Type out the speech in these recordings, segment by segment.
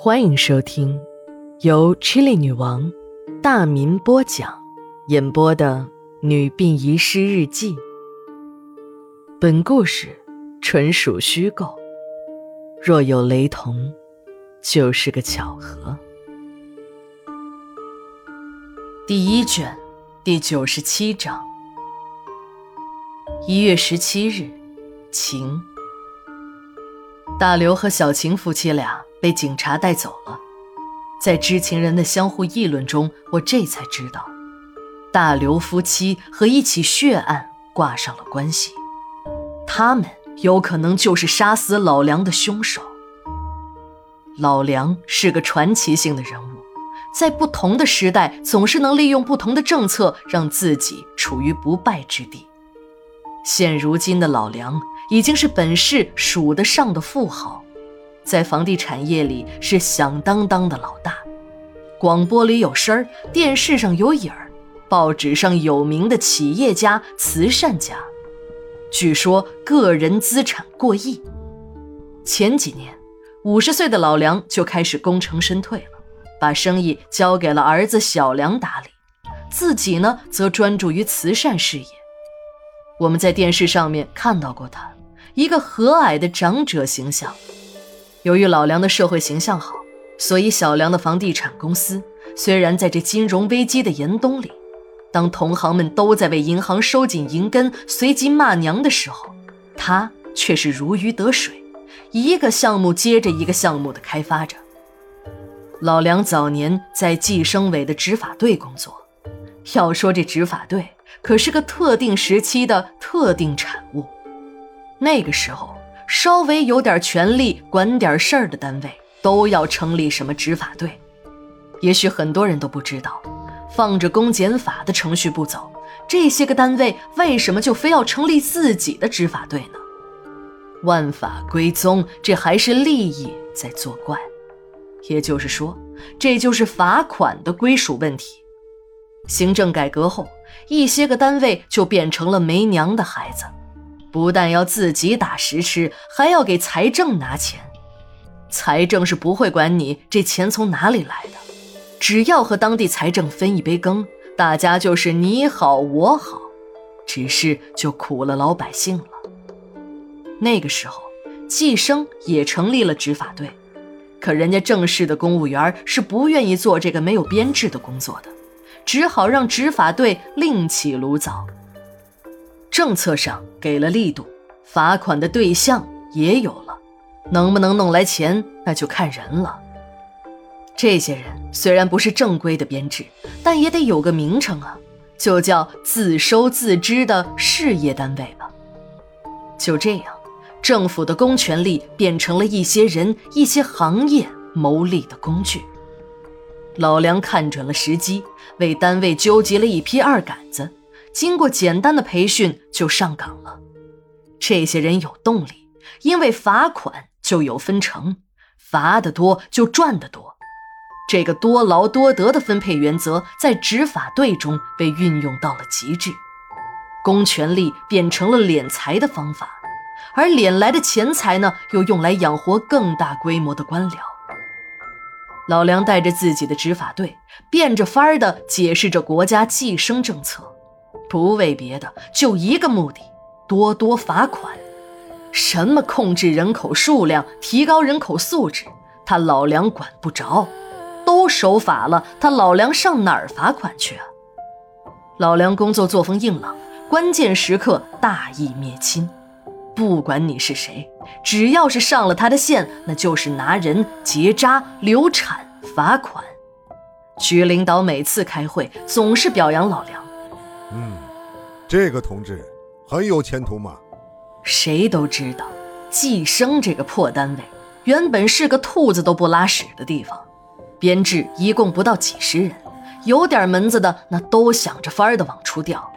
欢迎收听由 Chili 女王大民播讲、演播的《女病遗失日记》。本故事纯属虚构，若有雷同，就是个巧合。第一卷第九十七章。一月十七日，晴。大刘和小晴夫妻俩被警察带走了，在知情人的相互议论中，我这才知道，大刘夫妻和一起血案挂上了关系，他们有可能就是杀死老梁的凶手。老梁是个传奇性的人物，在不同的时代，总是能利用不同的政策，让自己处于不败之地。现如今的老梁。已经是本市数得上的富豪，在房地产业里是响当当的老大。广播里有声儿，电视上有影儿，报纸上有名的企业家、慈善家，据说个人资产过亿。前几年，五十岁的老梁就开始功成身退了，把生意交给了儿子小梁打理，自己呢则专注于慈善事业。我们在电视上面看到过他。一个和蔼的长者形象。由于老梁的社会形象好，所以小梁的房地产公司虽然在这金融危机的严冬里，当同行们都在为银行收紧银根、随即骂娘的时候，他却是如鱼得水，一个项目接着一个项目的开发着。老梁早年在计生委的执法队工作，要说这执法队可是个特定时期的特定产物。那个时候，稍微有点权力、管点事儿的单位，都要成立什么执法队。也许很多人都不知道，放着公检法的程序不走，这些个单位为什么就非要成立自己的执法队呢？万法归宗，这还是利益在作怪。也就是说，这就是罚款的归属问题。行政改革后，一些个单位就变成了没娘的孩子。不但要自己打食吃，还要给财政拿钱。财政是不会管你这钱从哪里来的，只要和当地财政分一杯羹，大家就是你好我好。只是就苦了老百姓了。那个时候，计生也成立了执法队，可人家正式的公务员是不愿意做这个没有编制的工作的，只好让执法队另起炉灶。政策上给了力度，罚款的对象也有了，能不能弄来钱，那就看人了。这些人虽然不是正规的编制，但也得有个名称啊，就叫自收自支的事业单位吧。就这样，政府的公权力变成了一些人、一些行业谋利的工具。老梁看准了时机，为单位纠集了一批二杆子。经过简单的培训就上岗了，这些人有动力，因为罚款就有分成，罚得多就赚得多。这个多劳多得的分配原则在执法队中被运用到了极致，公权力变成了敛财的方法，而敛来的钱财呢，又用来养活更大规模的官僚。老梁带着自己的执法队，变着法儿地解释着国家计生政策。不为别的，就一个目的：多多罚款。什么控制人口数量、提高人口素质，他老梁管不着。都守法了，他老梁上哪儿罚款去啊？老梁工作作风硬朗，关键时刻大义灭亲。不管你是谁，只要是上了他的线，那就是拿人、结扎、流产、罚款。局领导每次开会总是表扬老梁。这个同志很有前途嘛。谁都知道，计生这个破单位原本是个兔子都不拉屎的地方，编制一共不到几十人，有点门子的那都想着法儿的往出调。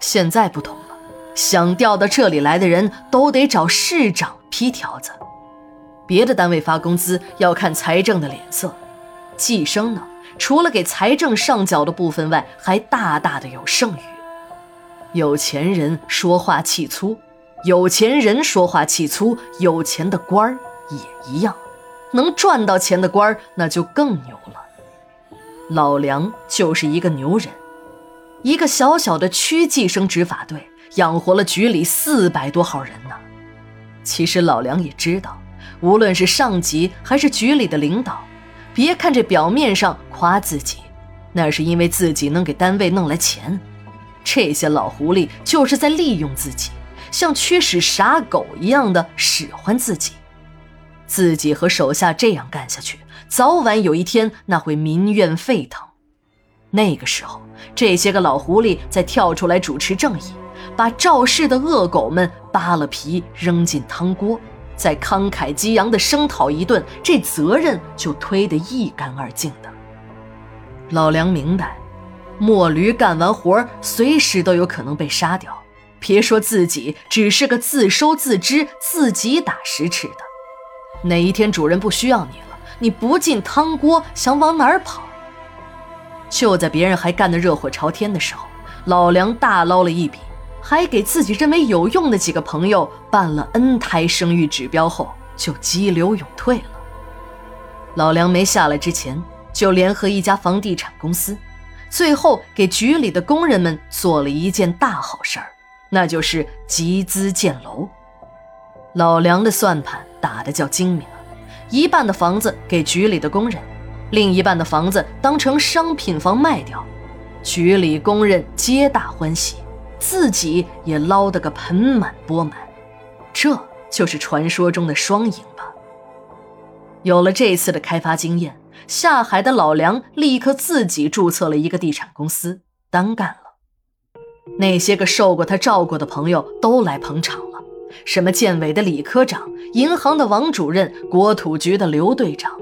现在不同了，想调到这里来的人都得找市长批条子。别的单位发工资要看财政的脸色，计生呢？除了给财政上缴的部分外，还大大的有剩余。有钱人说话气粗，有钱人说话气粗，有钱的官儿也一样。能赚到钱的官儿那就更牛了。老梁就是一个牛人，一个小小的区计生执法队养活了局里四百多号人呢。其实老梁也知道，无论是上级还是局里的领导，别看这表面上夸自己，那是因为自己能给单位弄来钱。这些老狐狸就是在利用自己，像驱使傻狗一样的使唤自己。自己和手下这样干下去，早晚有一天那会民怨沸腾。那个时候，这些个老狐狸再跳出来主持正义，把肇事的恶狗们扒了皮扔进汤锅，再慷慨激昂的声讨一顿，这责任就推得一干二净的。老梁明白。墨驴干完活随时都有可能被杀掉。别说自己只是个自收自支、自己打食吃的，哪一天主人不需要你了，你不进汤锅，想往哪儿跑？就在别人还干得热火朝天的时候，老梁大捞了一笔，还给自己认为有用的几个朋友办了 N 胎生育指标后，就激流勇退了。老梁没下来之前，就联合一家房地产公司。最后给局里的工人们做了一件大好事儿，那就是集资建楼。老梁的算盘打得叫精明啊！一半的房子给局里的工人，另一半的房子当成商品房卖掉，局里工人皆大欢喜，自己也捞得个盆满钵满。这就是传说中的双赢吧。有了这次的开发经验。下海的老梁立刻自己注册了一个地产公司，单干了。那些个受过他照顾的朋友都来捧场了，什么建委的李科长、银行的王主任、国土局的刘队长，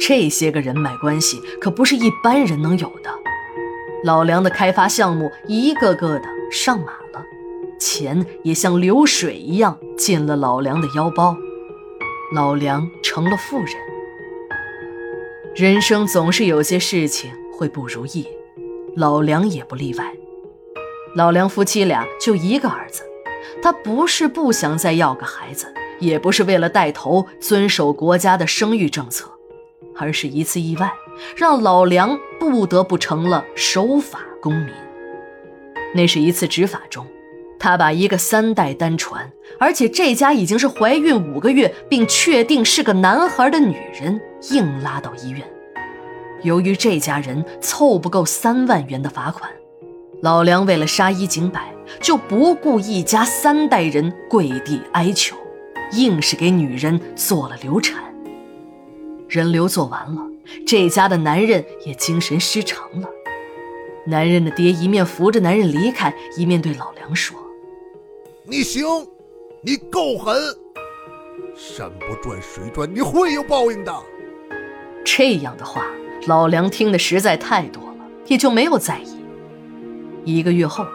这些个人脉关系可不是一般人能有的。老梁的开发项目一个个的上马了，钱也像流水一样进了老梁的腰包，老梁成了富人。人生总是有些事情会不如意，老梁也不例外。老梁夫妻俩就一个儿子，他不是不想再要个孩子，也不是为了带头遵守国家的生育政策，而是一次意外，让老梁不得不成了守法公民。那是一次执法中，他把一个三代单传，而且这家已经是怀孕五个月，并确定是个男孩的女人。硬拉到医院。由于这家人凑不够三万元的罚款，老梁为了杀一儆百，就不顾一家三代人跪地哀求，硬是给女人做了流产。人流做完了，这家的男人也精神失常了。男人的爹一面扶着男人离开，一面对老梁说：“你行，你够狠，山不转水转，你会有报应的。”这样的话，老梁听的实在太多了，也就没有在意。一个月后，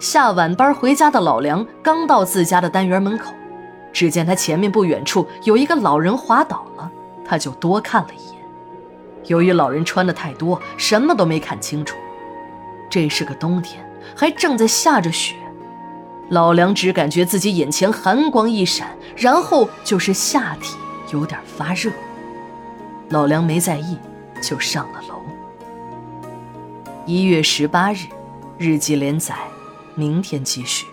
下晚班回家的老梁刚到自家的单元门口，只见他前面不远处有一个老人滑倒了，他就多看了一眼。由于老人穿的太多，什么都没看清楚。这是个冬天，还正在下着雪，老梁只感觉自己眼前寒光一闪，然后就是下体有点发热。老梁没在意，就上了楼。一月十八日，日记连载，明天继续。